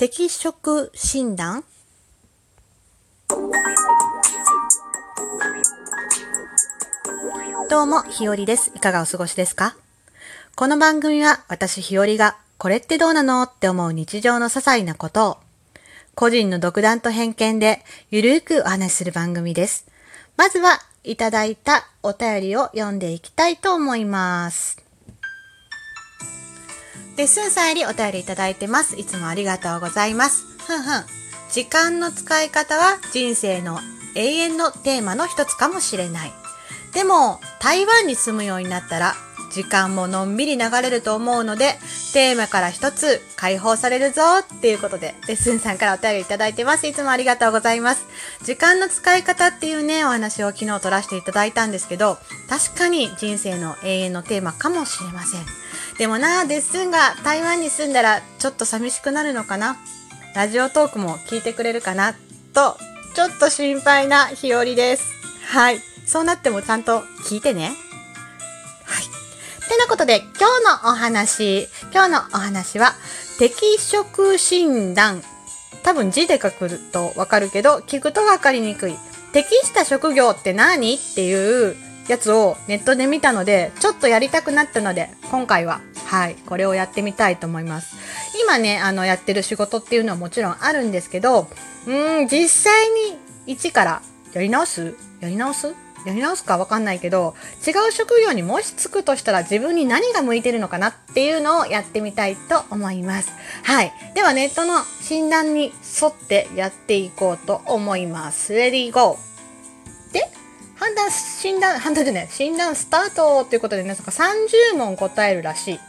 適職診断？どうも、ひよりです。いかがお過ごしですか？この番組は私ひよりがこれってどうなのって思う日常の些細なことを個人の独断と偏見でゆるくお話しする番組です。まずはいただいたお便りを読んでいきたいと思います。レッスンさんよりお便りいただいてます。いつもありがとうございます。ふんふん。時間の使い方は人生の永遠のテーマの一つかもしれない。でも、台湾に住むようになったら、時間ものんびり流れると思うので、テーマから一つ解放されるぞっていうことで、レッスンさんからお便りいただいてます。いつもありがとうございます。時間の使い方っていうね、お話を昨日取らせていただいたんですけど、確かに人生の永遠のテーマかもしれません。でもな、レッスンが台湾に住んだらちょっと寂しくなるのかな？ラジオトークも聞いてくれるかな？と、ちょっと心配な日和です。はい。そうなってもちゃんと聞いてね。はい。てなことで、今日のお話、今日のお話は、適職診断。多分字で書くとわかるけど、聞くとわかりにくい。適した職業って何？っていうやつをネットで見たので、ちょっとやりたくなったので、今回は、はい、これをやってみたいと思います。今ね、あの、やってる仕事っていうのはもちろんあるんですけど、うん、実際に一からやり直す？やり直す？やり直すかわかんないけど、違う職業にもし就くとしたら自分に何が向いてるのかなっていうのをやってみたいと思います。はい。ではネットの診断に沿ってやっていこうと思います。レディーゴー。判断、診断、判断じゃない、診断スタートということでね、なんか30問答えるらしい。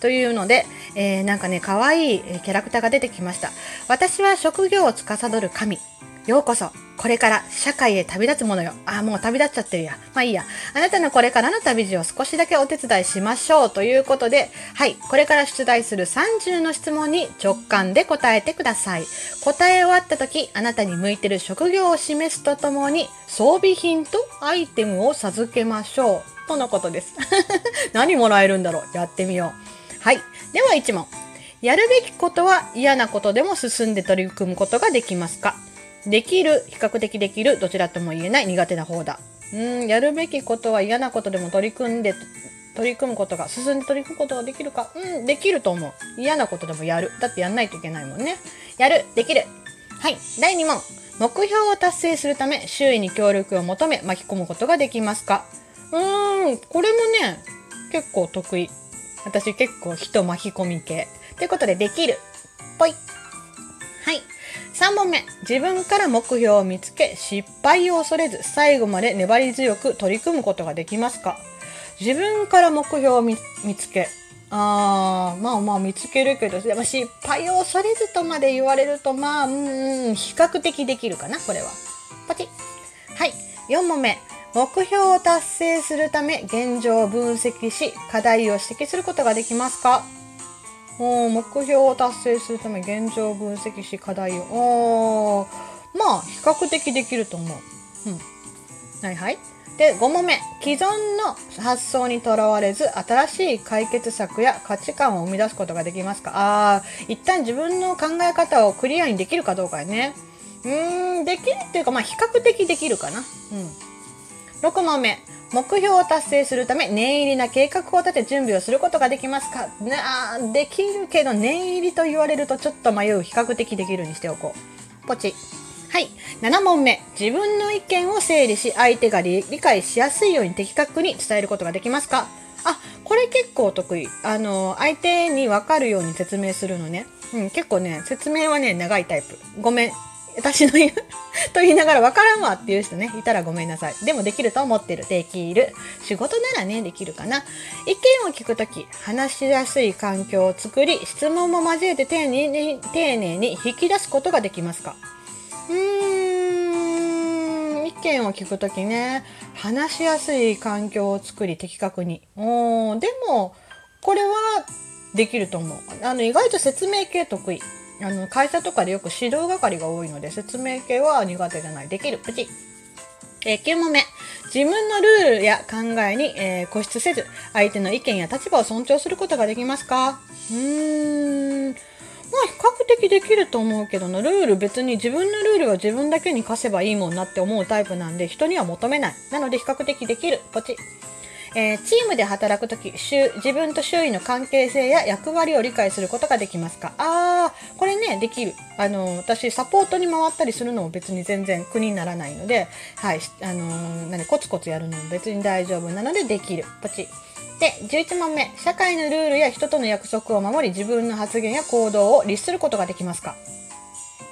というので、えー、なんかね、可愛いキャラクターが出てきました。私は職業を司る神。ようこそ。これから社会へ旅立つものよ。あ、もう旅立っちゃってるや。まあいいや。あなたのこれからの旅路を少しだけお手伝いしましょう。ということで、はい。これから出題する30の質問に直感で答えてください。答え終わった時、あなたに向いてる職業を示すとともに、装備品とアイテムを授けましょう。とのことです。何もらえるんだろう。やってみよう。はい。では1問。やるべきことは嫌なことでも進んで取り組むことができますか？できる、比較的できる、どちらとも言えない苦手な方だ。うん、やるべきことは嫌なことでも取り組んで、取り組むことが、進んで取り組むことができるかうん、できると思う。嫌なことでもやる。だってやんないといけないもんね。やる、できる。はい、第2問。目標を達成するため、周囲に協力を求め、巻き込むことができますかうーん、これもね、結構得意。私結構人巻き込み系。ということで、できる。ぽい。問目。自分から目標を見つけ、失敗を恐れず、最後まで粘り強く取り組むことができますか？自分から目標を見つけ、あー、まあまあ見つけるけど、でも失敗を恐れずとまで言われると、まあ、うん、比較的できるかな、これは。ポチはい。4問目。目標を達成するため、現状を分析し、課題を指摘することができますか？お目標を達成するため現状を分析し課題をまあ比較的できると思う。うん。はいはい。で5問目既存の発想にとらわれず新しい解決策や価値観を生み出すことができますか？あー一旦自分の考え方をクリアにできるかどうかやね。うーんできるっていうかまあ比較的できるかな。うん。6問目。目標を達成するため念入りな計画を立て準備をすることができますか？なできるけど念入りと言われるとちょっと迷う。比較的できるにしておこう。ポチ。はい。7問目。自分の意見を整理し相手が理解しやすいように的確に伝えることができますか？あこれ結構得意。あの相手に分かるように説明するのね、うん、結構ね説明はね長いタイプ。ごめん。私の言うと言いながら分からんわっていう人ね、いたらごめんなさい。でもできると思ってる。できる。仕事ならね、できるかな。意見を聞くとき、話しやすい環境を作り、質問も交えて丁寧に、丁寧に引き出すことができますか？うーん、意見を聞くときね、話しやすい環境を作り、的確に。おー、でも、これはできると思う。あの、意外と説明系得意。あの会社とかでよく指導係が多いので説明系は苦手じゃない。できる。プチ、えー、9問目。自分のルールや考えに、えー、固執せず相手の意見や立場を尊重することができますか？うーん。まあ比較的できると思うけどな。ルール別に自分のルールは自分だけに課せばいいもんなって思うタイプなんで人には求めない。なので比較的できる。ポチ。えー、チームで働くとき、自分と周囲の関係性や役割を理解することができますか？あー、これね、できる。あの、私、サポートに回ったりするのも別に全然苦にならないので、はい、あのー、何、コツコツやるのも別に大丈夫なのでできる。ポチ。で、11問目。社会のルールや人との約束を守り、自分の発言や行動を律することができますか？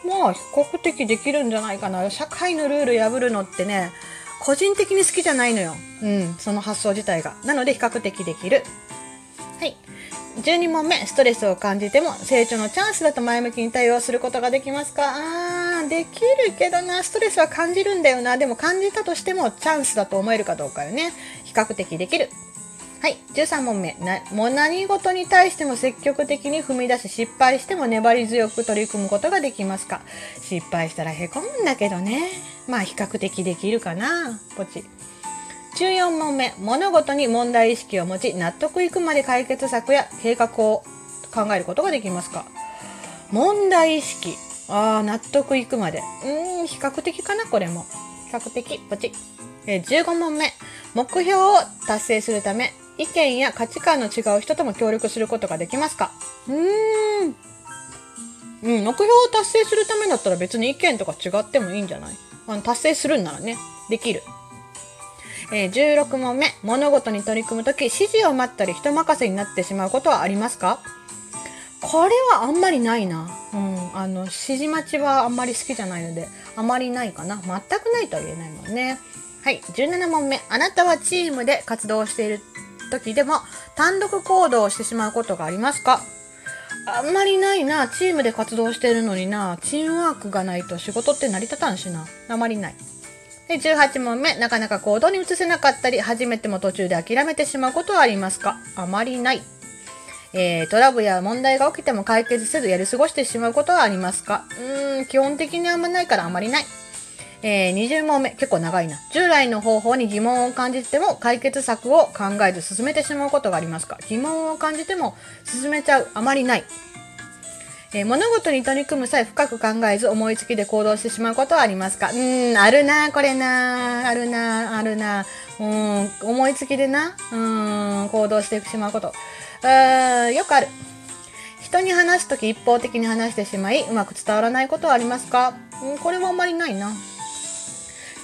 まあ、比較的できるんじゃないかな。社会のルール破るのってね、個人的に好きじゃないのよ。うん、その発想自体が。なので比較的できる。はい。12問目、ストレスを感じても成長のチャンスだと前向きに対応することができますか？あー、できるけどな、ストレスは感じるんだよな。でも感じたとしてもチャンスだと思えるかどうかよね。比較的できる。はい、13問目な。もう何事に対しても積極的に踏み出し、失敗しても粘り強く取り組むことができますか？失敗したらへこむんだけどね。まあ比較的できるかな。ポチ。14問目。物事に問題意識を持ち、納得いくまで解決策や計画を考えることができますか？問題意識。ああ、納得いくまで。うん、比較的かな、これも。比較的、ポチ。え15問目。目標を達成するため、意見や価値観の違う人とも協力することができますか？うーん。うん、目標を達成するためだったら別に意見とか違ってもいいんじゃない？あの達成するんならね、できる。えー、16問目。物事に取り組むとき、指示を待ったり人任せになってしまうことはありますか？これはあんまりないな。うん。あの、指示待ちはあんまり好きじゃないので、あまりないかな。全くないとは言えないもんね。はい。17問目。あなたはチームで活動している時でも単独行動をしてしまうことがありますか？あんまりないな。チームで活動してるのにな。チームワークがないと仕事って成り立たんしな。あまりない。で、18問目。なかなか行動に移せなかったり、初めても途中で諦めてしまうことはありますか？あまりない。えー、トラブルや問題が起きても解決せずやり過ごしてしまうことはありますか？うーん、基本的にあんまないからあまりない。えー、20問目、結構長いな。従来の方法に疑問を感じても解決策を考えず進めてしまうことがありますか？疑問を感じても進めちゃう、あまりない。えー、物事に取り組む際深く考えず思いつきで行動してしまうことはありますか？うーん、あるな、これな、あるな、あるな。うん、思いつきでな、うん、行動してしまうこと。うーよくある。人に話すとき一方的に話してしまい、うまく伝わらないことはありますか？うん、これもあんまりないな。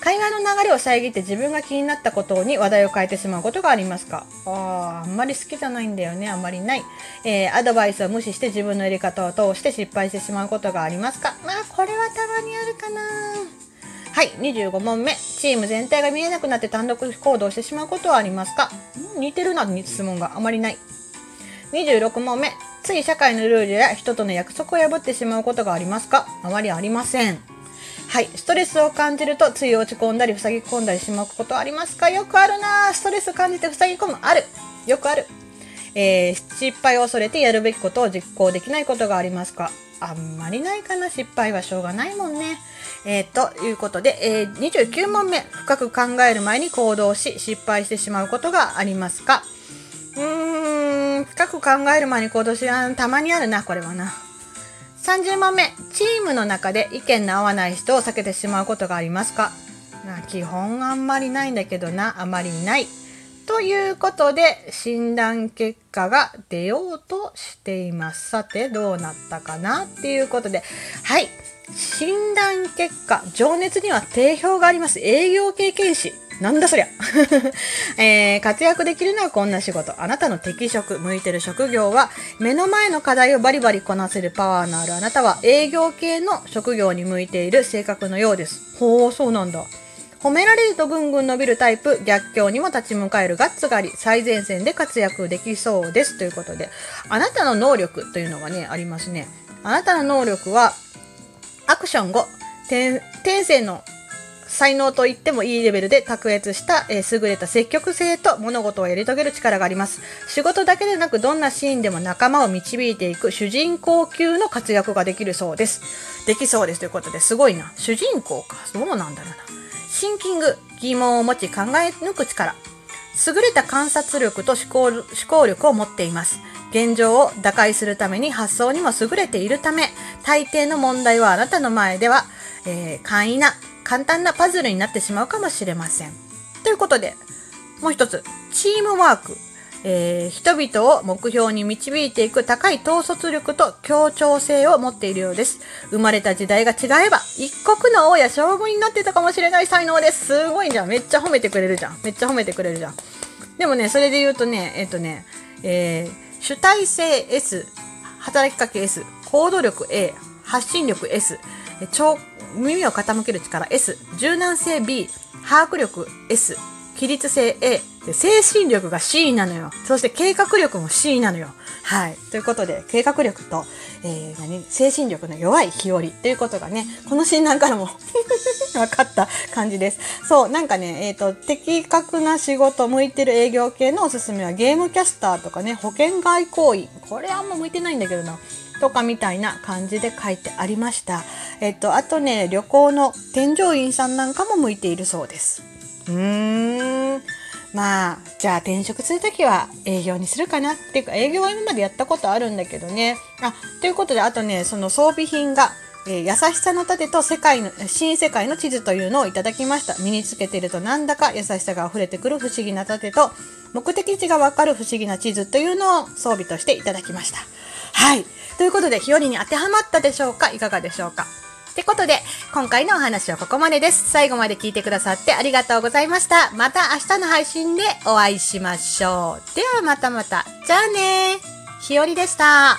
会話の流れを遮って自分が気になったことに話題を変えてしまうことがありますか？あああんまり好きじゃないんだよね。あんまりない。えー、アドバイスを無視して自分のやり方を通して失敗してしまうことがありますか？まあ、これはたまにあるかな。はい、25問目。チーム全体が見えなくなって単独行動してしまうことはありますか？似てるな、質問があまりない。26問目。つい社会のルールや人との約束を破ってしまうことがありますか？あまりありません。はい。ストレスを感じるとつい落ち込んだり塞ぎ込んだりしまうことありますか？よくあるなストレス感じて塞ぎ込む。ある。よくある。えー、失敗を恐れてやるべきことを実行できないことがありますか？あんまりないかな。失敗はしょうがないもんね。えー、ということで、えー、29問目。深く考える前に行動し、失敗してしまうことがありますか？うーん、深く考える前に行動し、たまにあるな、これはな。30問目。チームの中で意見の合わない人を避けてしまうことがありますか？基本あんまりないんだけどな、あまりない。ということで、診断結果が出ようとしています。さて、どうなったかな？っていうことで、はい。診断結果、情熱には定評があります。営業経験士。なんだそりゃ、えー、活躍できるのはこんな仕事。あなたの適職、向いてる職業は、目の前の課題をバリバリこなせるパワーのあるあなたは、営業系の職業に向いている性格のようです。ほう、そうなんだ。褒められるとぐんぐん伸びるタイプ、逆境にも立ち向かえるガッツがあり、最前線で活躍できそうです。ということで、あなたの能力というのがね、ありますね。あなたの能力は、アクション5、天性の才能と言ってもいいレベルで卓越した、え、優れた積極性と物事をやり遂げる力があります。仕事だけでなくどんなシーンでも仲間を導いていく主人公級の活躍ができるそうです。できそうですということですごいな。主人公か。どうなんだろうな。シンキング、疑問を持ち考え抜く力。優れた観察力と思考思考力を持っています。現状を打開するために発想にも優れているため、大抵の問題はあなたの前では、えー簡易な、簡単なパズルになってしまうかもしれません。ということで、もう一つ、チームワーク。えー人々を目標に導いていく高い統率力と協調性を持っているようです。生まれた時代が違えば、一国の王や将軍になってたかもしれない才能です。すごいじゃん。めっちゃ褒めてくれるじゃん。めっちゃ褒めてくれるじゃん。でもね、それで言うとね、えっ、とね、えー主体性 S、働きかけ S、行動力 A、発信力 S、超耳を傾ける力 S、柔軟性 B、把握力 S、規律性 A、で精神力が C なのよ。そして計画力も C なのよ。はい。ということで、計画力と、えー何？精神力の弱い日和ということがね、この診断からも 分かった感じです。そう、なんかね、えっ、と、的確な仕事向いてる営業系のおすすめはゲームキャスターとかね、保険外交員。これあんま向いてないんだけどな。とかみたいな感じで書いてありました。えっ、と、あとね、旅行の添乗員さんなんかも向いているそうです。うーん。まあ、じゃあ転職するときは営業にするかなっていうか、営業は今までやったことあるんだけどね。あ、ということで、あとね、その装備品が、えー優しさの盾と世界の、新世界の地図というのをいただきました。身につけているとなんだか優しさが溢れてくる不思議な盾と、目的地がわかる不思議な地図というのを装備としていただきました。はい。ということで、日和に当てはまったでしょうか？いかがでしょうか？ってことで、今回のお話はここまでです。最後まで聞いてくださってありがとうございました。また明日の配信でお会いしましょう。ではまたまた。じゃあね日和でした。